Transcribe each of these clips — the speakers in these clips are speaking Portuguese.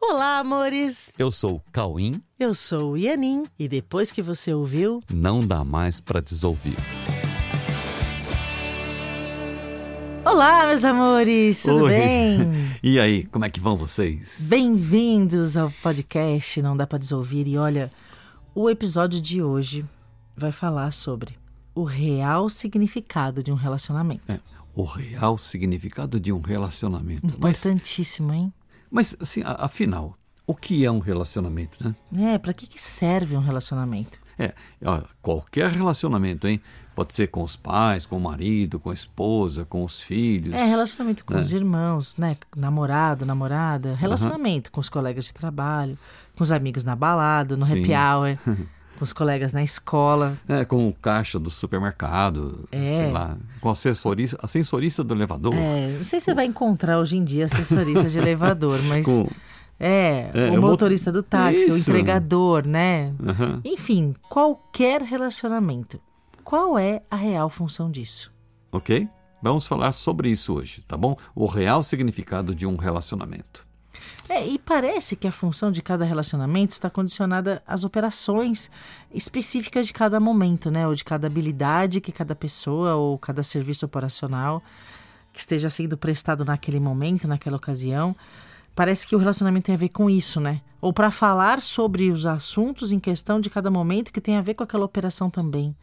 Olá, amores! Eu sou o Cauim. Eu sou o Ianin e depois que você ouviu, não dá mais para desouvir. Olá, meus amores, tudo Oi. bem? E aí, como é que vão vocês? Bem-vindos ao podcast Não Dá Pra Desouvir. E olha, o episódio de hoje vai falar sobre o real significado de um relacionamento. É, o real significado de um relacionamento. Mas, Importantíssimo, hein? Mas assim, afinal, o que é um relacionamento, né? É, pra que, que serve um relacionamento? É, ó, qualquer relacionamento, hein? Pode ser com os pais, com o marido, com a esposa, com os filhos. É, relacionamento com É. os irmãos, né? Namorado, namorada. Relacionamento com os colegas de trabalho, com os amigos na balada, no Sim. happy hour, com os colegas na escola. É, com o caixa do supermercado, É. sei lá, com a assessorista, a sensorista do elevador. É, não sei se você vai encontrar hoje em dia assessorista de elevador, mas Com, é, É, o motorista do táxi, o Isso. entregador, né? Aham. Enfim, qualquer relacionamento. Qual é a real função disso? Ok? Vamos falar sobre isso hoje, tá bom? O real significado de um relacionamento. É, e parece que a função de cada relacionamento está condicionada às operações específicas de cada momento, né? Ou de cada habilidade que cada pessoa ou cada serviço operacional que esteja sendo prestado naquele momento, naquela ocasião. Parece que o relacionamento tem a ver com isso, né? Ou para falar sobre os assuntos em questão de cada momento que tem a ver com aquela operação também.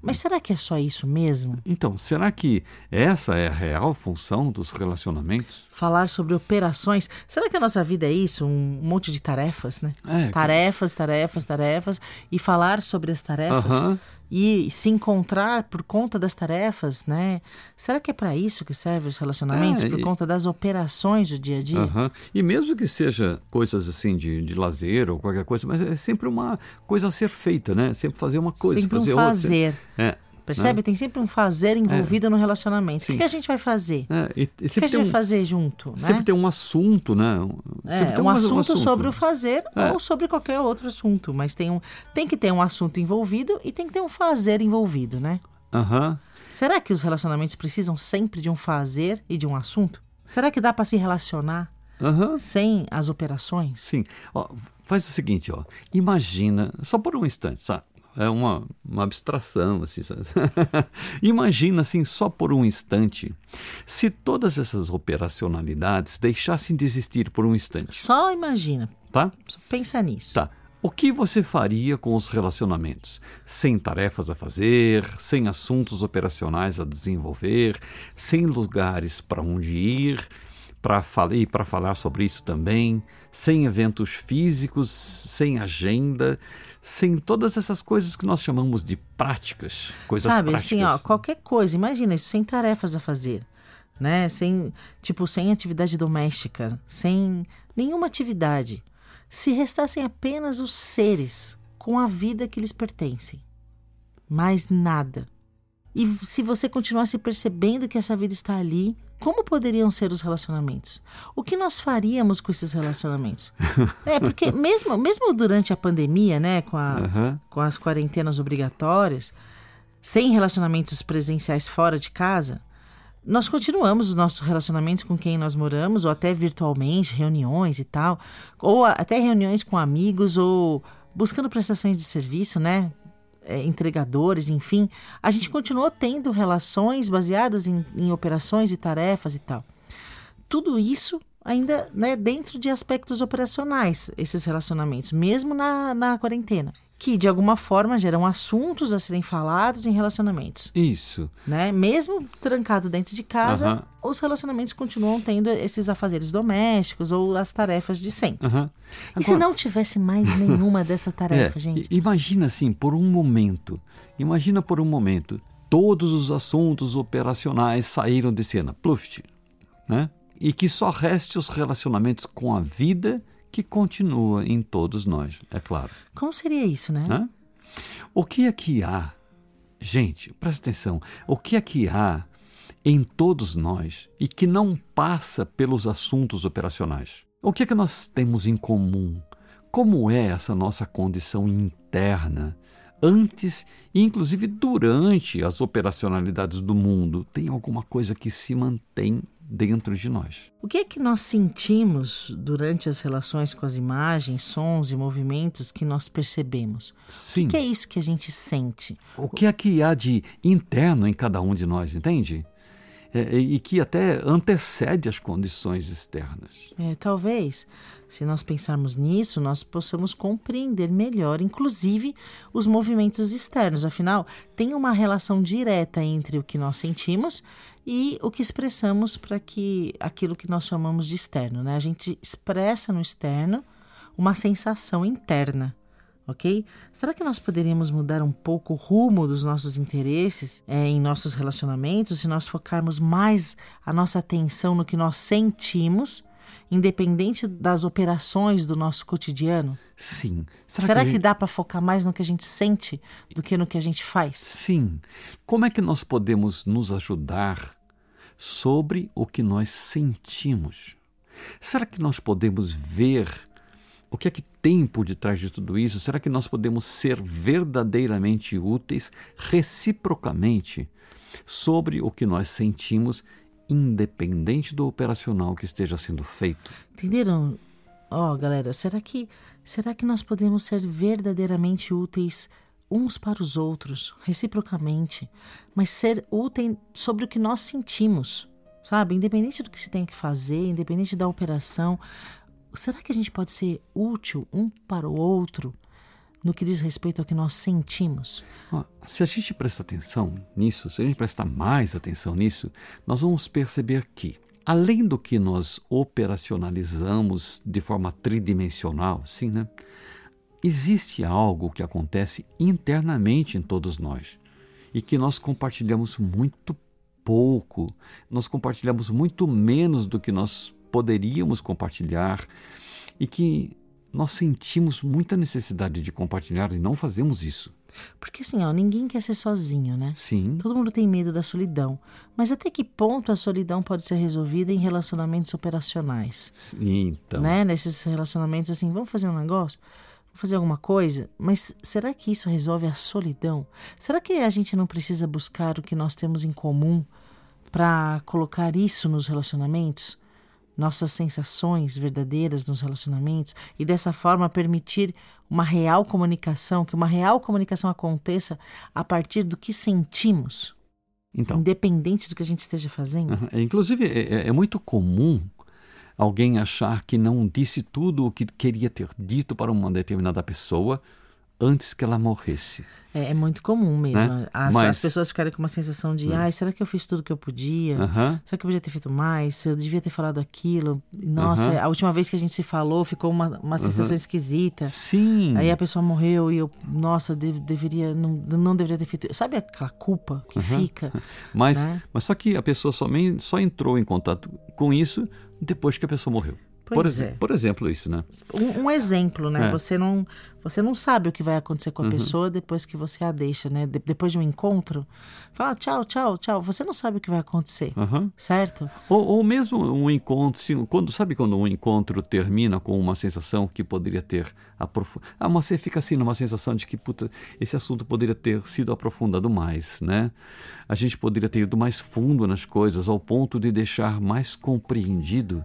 Mas será que é só isso mesmo? Então, será que essa é a real função dos relacionamentos? Falar sobre operações. Será que a nossa vida é isso? Um monte de tarefas, né? É, tarefas, tarefas, tarefas, e falar sobre as tarefas Aham. E se encontrar por conta das tarefas, né? Será que é para isso que servem os relacionamentos? É, por e- conta das operações do dia a dia? Aham. E mesmo que seja coisas assim de, de lazer ou qualquer coisa, mas é sempre uma coisa a ser feita, né? Sempre fazer uma coisa, sempre um fazer outra. fazer. É. Percebe? Tem sempre um fazer envolvido no relacionamento. O que Sim. a gente vai fazer? É, e, e O que a gente tem vai um, fazer junto, né? sempre tem um assunto, né? Um- É, sempre tem um, assunto sobre o fazer É. ou sobre qualquer outro assunto, mas tem, um, tem que ter um assunto envolvido e tem que ter um fazer envolvido, né? Aham. Será que os relacionamentos precisam sempre de um fazer e de um assunto? Será que dá para se relacionar Aham. sem as operações? Sim. Ó, faz o seguinte, ó. Imagina, só por um instante, sabe? É uma, uma abstração, assim. Imagina, assim, só por um instante, se todas essas operacionalidades deixassem de existir por um instante, Só imagina, tá? só pensa nisso. Tá. O que você faria com os relacionamentos? Sem tarefas a fazer, sem assuntos operacionais a desenvolver, sem lugares para onde ir, para falar e para falar sobre isso também, sem eventos físicos, sem agenda, sem todas essas coisas que nós chamamos de práticas, coisas Sabe, práticas. assim, ó, qualquer coisa, imagina isso sem tarefas a fazer, né? Sem, tipo, sem atividade doméstica, sem nenhuma atividade. Se restassem apenas os seres com a vida que lhes pertencem. Mais nada. E se você continuasse percebendo que essa vida está ali, como poderiam ser os relacionamentos? O que nós faríamos com esses relacionamentos? É, porque mesmo, mesmo durante a pandemia, né, com a, Aham. com as quarentenas obrigatórias, sem relacionamentos presenciais fora de casa, nós continuamos os nossos relacionamentos com quem nós moramos, ou até virtualmente, reuniões e tal, ou até reuniões com amigos, ou buscando prestações de serviço, né? É, entregadores, enfim. A gente continuou tendo relações baseadas em, em operações e tarefas e tal. Tudo isso ainda né, dentro de aspectos operacionais, esses relacionamentos, mesmo na, na quarentena, que de alguma forma geram assuntos a serem falados em relacionamentos. Isso. Né? Mesmo trancado dentro de casa, Aham. os relacionamentos continuam tendo esses afazeres domésticos ou as tarefas de sempre. Aham. E se Agora- não tivesse mais nenhuma dessa tarefa, É, gente? Imagina assim, por um momento, imagina por um momento, todos os assuntos operacionais saíram de cena, pluft, né? E que só reste os relacionamentos com a vida que continua em todos nós, é claro. Como seria isso, né? Né? O que é que há, gente, presta atenção, o que é que há em todos nós e que não passa pelos assuntos operacionais? O que é que nós temos em comum? Como é essa nossa condição interna antes e inclusive durante as operacionalidades do mundo? Tem alguma coisa que se mantém dentro de nós. O que é que nós sentimos durante as relações com as imagens, sons e movimentos que nós percebemos? Sim. O que é isso que a gente sente? O que é que há de interno em cada um de nós, entende? É, e que até antecede as condições externas. É, talvez, se nós pensarmos nisso, nós possamos compreender melhor, inclusive, os movimentos externos. Afinal, tem uma relação direta entre o que nós sentimos e o que expressamos para que aquilo que nós chamamos de externo. Né? A gente expressa no externo uma sensação interna ok? Será que nós poderíamos mudar um pouco o rumo dos nossos interesses é, em nossos relacionamentos se nós focarmos mais a nossa atenção no que nós sentimos, independente das operações do nosso cotidiano? Sim. Será, Será que, que gente... dá para focar mais no que a gente sente do que no que a gente faz? Sim. Como é que nós podemos nos ajudar sobre o que nós sentimos? Será que nós podemos ver o que é que tem por detrás de tudo isso? Será que nós podemos ser verdadeiramente úteis reciprocamente sobre o que nós sentimos, independente do operacional que esteja sendo feito? Entenderam? Ó, oh, galera, será que será que nós podemos ser verdadeiramente úteis uns para os outros, reciprocamente, mas ser úteis sobre o que nós sentimos? Sabe, independente do que se tem que fazer, independente da operação, será que a gente pode ser útil um para o outro no que diz respeito ao que nós sentimos? Se a gente prestar atenção nisso, se a gente prestar mais atenção nisso, nós vamos perceber que, além do que nós operacionalizamos de forma tridimensional, sim, né? Existe algo que acontece internamente em todos nós e que nós compartilhamos muito pouco, nós compartilhamos muito menos do que nós poderíamos compartilhar e que nós sentimos muita necessidade de compartilhar e não fazemos isso. Porque assim, ó, ninguém quer ser sozinho, né? Sim. Todo mundo tem medo da solidão. Mas até que ponto a solidão pode ser resolvida em relacionamentos operacionais? Sim, então. Né? Nesses relacionamentos assim, vamos fazer um negócio? Fazer alguma coisa? Mas será que isso resolve a solidão? Será que a gente não precisa buscar o que nós temos em comum para colocar isso nos relacionamentos? nossas sensações verdadeiras nos relacionamentos e dessa forma permitir uma real comunicação, que uma real comunicação aconteça a partir do que sentimos, então, independente do que a gente esteja fazendo. Uh Inclusive, é, é, é muito comum alguém achar que não disse tudo o que queria ter dito para uma determinada pessoa antes que ela morresse. É, é muito comum mesmo. Né? As, Mas... as, pessoas ficarem com uma sensação de, hum. ai, será que eu fiz tudo que eu podia? Uh -huh. Será que eu podia ter feito mais? Eu devia ter falado aquilo? Nossa, uh -huh. a última vez que a gente se falou ficou uma, uma sensação uh -huh. esquisita. Sim. Aí a pessoa morreu e eu, nossa, dev, deveria, não, não deveria ter feito. Sabe aquela culpa que fica? Mas, né? mas só que a pessoa somente, só entrou em contato com isso depois que a pessoa morreu. Por, é. por, exemplo, isso, né? Um, um exemplo, né? É. Você, não, você não sabe o que vai acontecer com a uhum. pessoa depois que você a deixa, né? De, depois de um encontro, fala tchau, tchau, tchau. Você não sabe o que vai acontecer, uhum. certo? Ou, ou, mesmo um encontro, sim, quando, sabe quando um encontro termina com uma sensação que poderia ter aprofundado. Ah, você fica assim numa sensação de que, puta, esse assunto poderia ter sido aprofundado mais, né? A gente poderia ter ido mais fundo nas coisas, ao ponto de deixar mais compreendido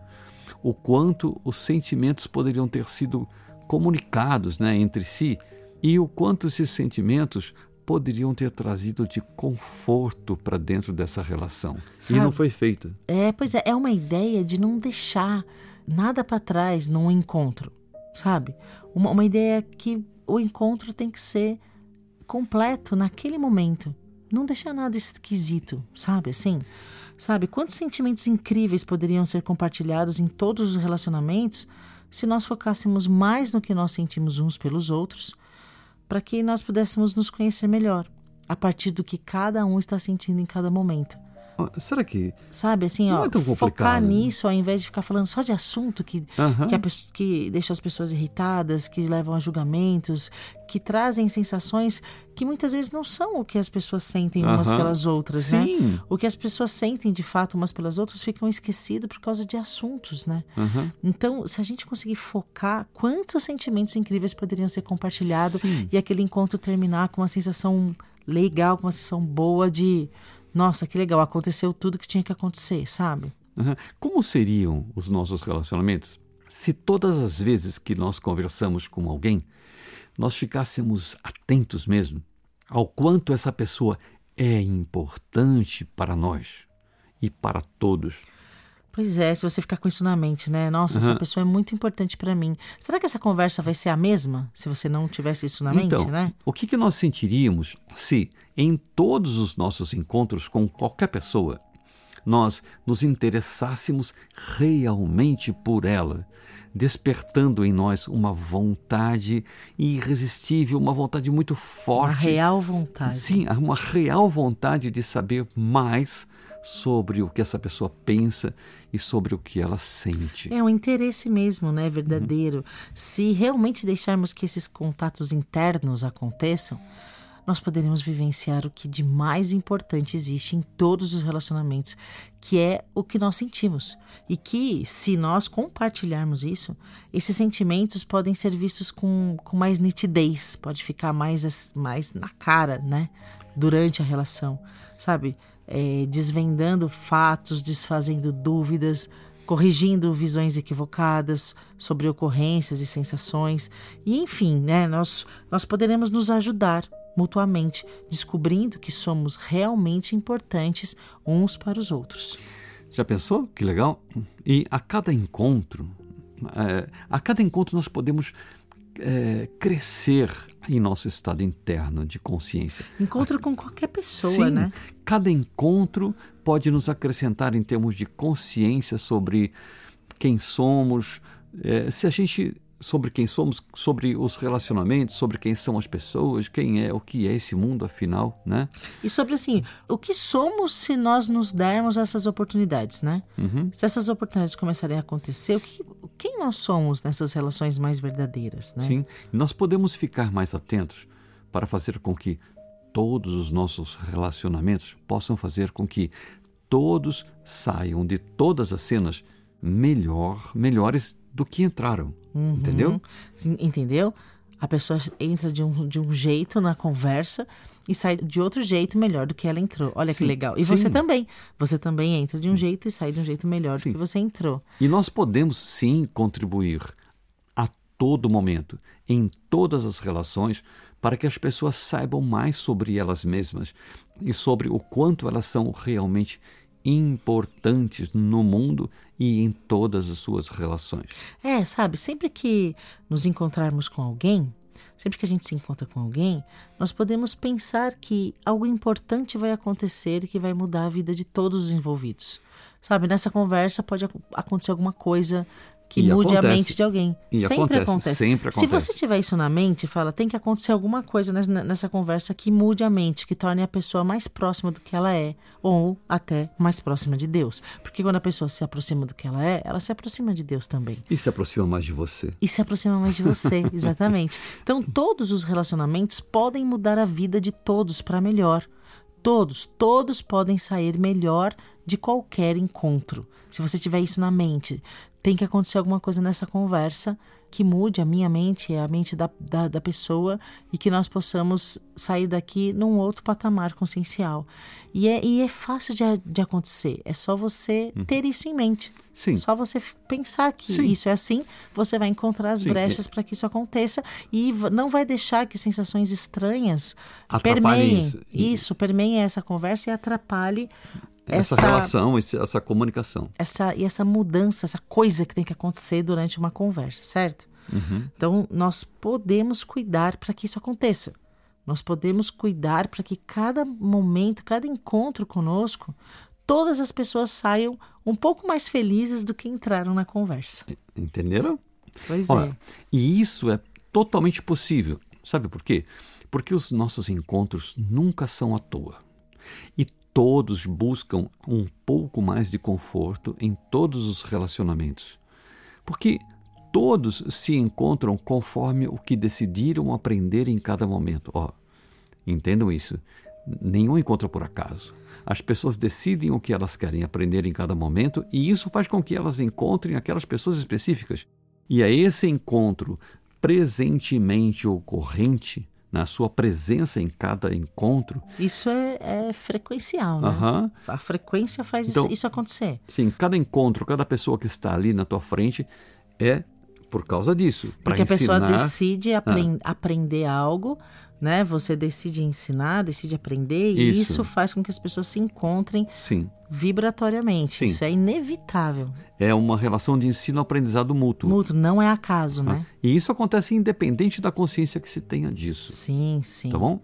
o quanto os sentimentos poderiam ter sido comunicados né, entre si e o quanto esses sentimentos poderiam ter trazido de conforto para dentro dessa relação. Sabe? E não foi feito. É, pois é, é uma ideia de não deixar nada para trás num encontro, sabe? Uma, uma ideia que o encontro tem que ser completo naquele momento. Não deixar nada esquisito, sabe? Assim, Sabe, quantos sentimentos incríveis poderiam ser compartilhados em todos os relacionamentos se nós focássemos mais no que nós sentimos uns pelos outros, para que nós pudéssemos nos conhecer melhor, a partir do que cada um está sentindo em cada momento. Será que. Sabe, assim, ó, é focar né? nisso ao invés de ficar falando só de assunto que, que, a, que deixa as pessoas irritadas, que levam a julgamentos, que trazem sensações que muitas vezes não são o que as pessoas sentem umas pelas outras, né? Sim. né? O que as pessoas sentem de fato umas pelas outras ficam esquecidos por causa de assuntos, né? Então, se a gente conseguir focar, quantos sentimentos incríveis poderiam ser compartilhados e aquele encontro terminar com uma sensação legal, com uma sensação boa de nossa, que legal, aconteceu tudo que tinha que acontecer, sabe? Como seriam os nossos relacionamentos se todas as vezes que nós conversamos com alguém, nós ficássemos atentos mesmo ao quanto essa pessoa é importante para nós e para todos? Pois é, se você ficar com isso na mente, né? Nossa, uhum. essa pessoa é muito importante para mim. Será que essa conversa vai ser a mesma se você não tivesse isso na então, mente, né? O que, que nós sentiríamos se, em todos os nossos encontros com qualquer pessoa, nós nos interessássemos realmente por ela, despertando em nós uma vontade irresistível, uma vontade muito forte. Uma real vontade. Sim, uma real vontade de saber mais sobre o que essa pessoa pensa e sobre o que ela sente. É um interesse mesmo, né, verdadeiro. Uhum. Se realmente deixarmos que esses contatos internos aconteçam, nós poderemos vivenciar o que de mais importante existe em todos os relacionamentos, que é o que nós sentimos. E que, se nós compartilharmos isso, esses sentimentos podem ser vistos com, com mais nitidez, pode ficar mais, mais na cara, né? Durante a relação, sabe? É, desvendando fatos, desfazendo dúvidas, corrigindo visões equivocadas sobre ocorrências e sensações. E, enfim, né, nós, nós poderemos nos ajudar mutuamente, descobrindo que somos realmente importantes uns para os outros. Já pensou? Que legal! E a cada encontro, é, a cada encontro nós podemos é, crescer em nosso estado interno de consciência. Encontro com qualquer pessoa, Sim, né? Cada encontro pode nos acrescentar em termos de consciência sobre quem somos. É, se a gente sobre quem somos, sobre os relacionamentos, sobre quem são as pessoas, quem é, o que é esse mundo afinal, né? E sobre assim, o que somos se nós nos dermos essas oportunidades, né? Uhum. Se essas oportunidades começarem a acontecer, o que, quem nós somos nessas relações mais verdadeiras, né? Sim, nós podemos ficar mais atentos para fazer com que todos os nossos relacionamentos possam fazer com que todos saiam de todas as cenas melhor, melhores do que entraram. Uhum. Entendeu? Entendeu? A pessoa entra de um, de um jeito na conversa e sai de outro jeito melhor do que ela entrou. Olha sim, que legal. E sim. você também. Você também entra de um jeito e sai de um jeito melhor sim. do que você entrou. E nós podemos sim contribuir a todo momento, em todas as relações, para que as pessoas saibam mais sobre elas mesmas e sobre o quanto elas são realmente importantes no mundo e em todas as suas relações. É, sabe, sempre que nos encontrarmos com alguém, sempre que a gente se encontra com alguém, nós podemos pensar que algo importante vai acontecer e que vai mudar a vida de todos os envolvidos. Sabe, nessa conversa pode acontecer alguma coisa que e mude acontece. a mente de alguém. E sempre acontece, acontece. Sempre acontece. Se você tiver isso na mente, fala, tem que acontecer alguma coisa nessa, nessa conversa que mude a mente, que torne a pessoa mais próxima do que ela é, ou até mais próxima de Deus. Porque quando a pessoa se aproxima do que ela é, ela se aproxima de Deus também. E se aproxima mais de você. E se aproxima mais de você, exatamente. Então, todos os relacionamentos podem mudar a vida de todos para melhor. Todos, todos podem sair melhor de qualquer encontro. Se você tiver isso na mente, tem que acontecer alguma coisa nessa conversa que mude a minha mente, a mente da, da, da, pessoa e que nós possamos sair daqui num outro patamar consciencial. E é, e é fácil de, de acontecer, é só você uhum. ter isso em mente. Sim. Só você pensar que Sim. isso é assim, você vai encontrar as Sim. brechas para que isso aconteça e não vai deixar que sensações estranhas permeiem isso. isso, permeiem essa conversa e atrapalhe essa, essa, relação, essa comunicação. Essa, e essa mudança, essa coisa que tem que acontecer durante uma conversa, certo? Uhum. Então, nós podemos cuidar para que isso aconteça. Nós podemos cuidar para que cada momento, cada encontro conosco, todas as pessoas saiam um pouco mais felizes do que entraram na conversa. Entenderam? Pois Olha, é. E isso é totalmente possível. Sabe por quê? Porque os nossos encontros nunca são à toa. E Todos buscam um pouco mais de conforto em todos os relacionamentos. Porque todos se encontram conforme o que decidiram aprender em cada momento. Ó, entendam isso. Nenhum encontro por acaso. As pessoas decidem o que elas querem aprender em cada momento e isso faz com que elas encontrem aquelas pessoas específicas. E é esse encontro presentemente ocorrente na sua presença em cada encontro. Isso é, é frequencial, né? Aham. A frequência faz Então- isso, acontecer. Sim, cada encontro, cada pessoa que está ali na tua frente é por causa disso. Para Porque a pessoa ensinar. Ah. decide apren- aprender algo, né? Você decide ensinar, decide aprender, e Isso. isso faz com que as pessoas se encontrem Sim, vibratoriamente. Sim. Isso é inevitável. é uma relação de ensino-aprendizado mútuo. Mútuo, não é acaso, né? E isso acontece independente da consciência que se tenha disso. Sim, sim. Tá bom?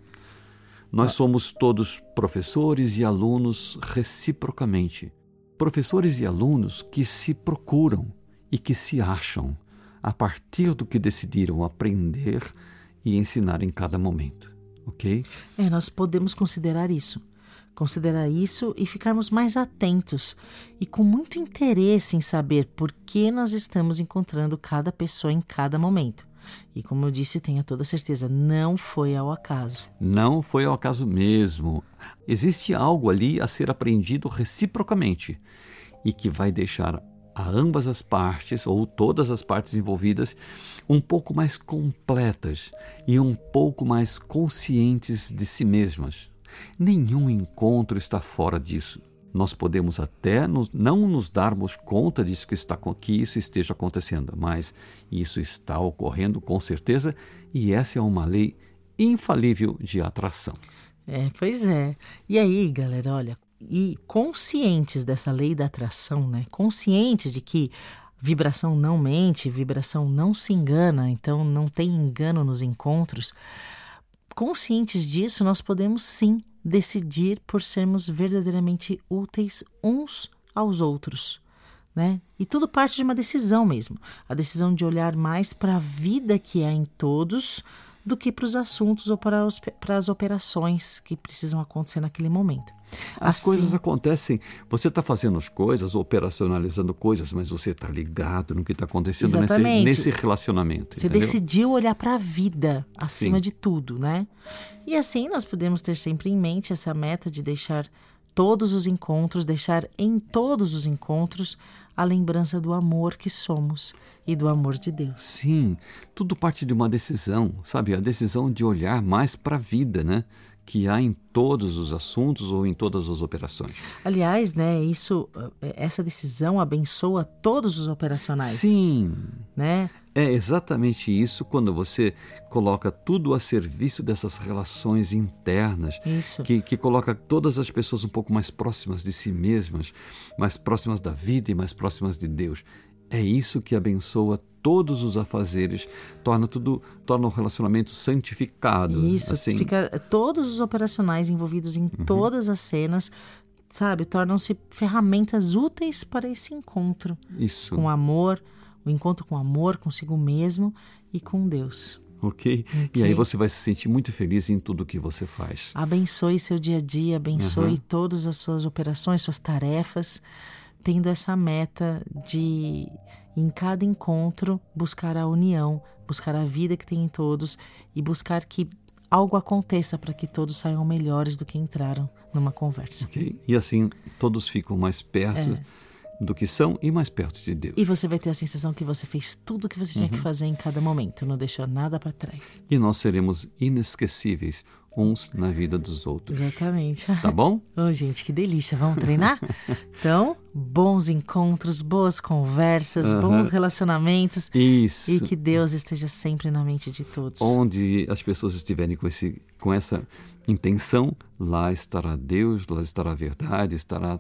Nós somos todos professores e alunos reciprocamente. Professores e alunos que se procuram e que se acham a partir do que decidiram aprender e ensinar em cada momento. Ok? É, nós podemos considerar isso. Considerar isso e ficarmos mais atentos e com muito interesse em saber por que nós estamos encontrando cada pessoa em cada momento. E como eu disse, tenha toda certeza, não foi ao acaso. Não foi ao acaso mesmo. Existe algo ali a ser aprendido reciprocamente e que vai deixar a ambas as partes, ou todas as partes envolvidas, um pouco mais completas e um pouco mais conscientes de si mesmas. Nenhum encontro está fora disso. Nós podemos até nos- não nos darmos conta disso que, está, que isso esteja acontecendo, mas isso está ocorrendo com certeza e essa é uma lei infalível de atração. É, pois é. E aí, galera, olha, e conscientes dessa lei da atração, né? Conscientes de que vibração não mente, vibração não se engana, então não tem engano nos encontros. Conscientes disso, nós podemos sim decidir por sermos verdadeiramente úteis uns aos outros. Né? E tudo parte de uma decisão mesmo. A decisão de olhar mais para a vida que há em todos do que para os assuntos ou para, os, para as operações que precisam acontecer naquele momento. As Assim- coisas acontecem, você está fazendo as coisas, operacionalizando coisas, mas você está ligado no que está acontecendo nesse, nesse relacionamento. Você entendeu? decidiu olhar para a vida acima Sim. de tudo, né? E assim nós podemos ter sempre em mente essa meta de deixar todos os encontros, deixar em todos os encontros a lembrança do amor que somos e do amor de Deus. Sim, tudo parte de uma decisão, sabe? A decisão de olhar mais para a vida, né? Que há em todos os assuntos ou em todas as operações. Aliás, né, isso, eh, essa decisão abençoa todos os operacionais, Sim, né? É exatamente isso quando você coloca tudo a serviço dessas relações internas Isso. que, que coloca todas as pessoas um pouco mais próximas de si mesmas, mais próximas da vida e mais próximas de Deus. É isso que abençoa todos os afazeres, torna tudo, torna o relacionamento santificado. Isso, assim. fica todos os operacionais envolvidos em todas as cenas, sabe, tornam-se ferramentas úteis para esse encontro Isso, com amor, o encontro com amor consigo mesmo e com Deus. ok? E aí você vai se sentir muito feliz em tudo que você faz. Abençoe seu dia a dia, abençoe Uhum. todas as suas operações, suas tarefas, tendo essa meta de, em cada encontro, buscar a união, buscar a vida que tem em todos e buscar que algo aconteça para que todos saiam melhores do que entraram numa conversa. ok? E assim todos ficam mais perto do que são e mais perto de Deus. E você vai ter a sensação que você fez tudo o que você tinha Uhum. que fazer em cada momento, não deixou nada para trás. E nós seremos inesquecíveis uns na vida dos outros. Exatamente. Tá bom? Ô, gente, que delícia. Vamos treinar? Então, bons encontros, boas conversas, bons relacionamentos Isso. e que Deus esteja sempre na mente de todos. Onde as pessoas estiverem com, esse, com essa intenção, lá estará Deus, lá estará a verdade, estará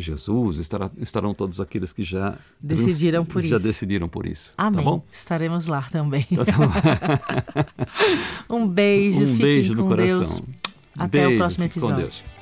Jesus, estará, estarão todos aqueles que já Decidiram por já isso. decidiram por isso. Amém. Tá? Estaremos lá também. Então, tá um beijo, um beijo no Deus. coração. Até o Beijo, próximo fique com episódio. Deus.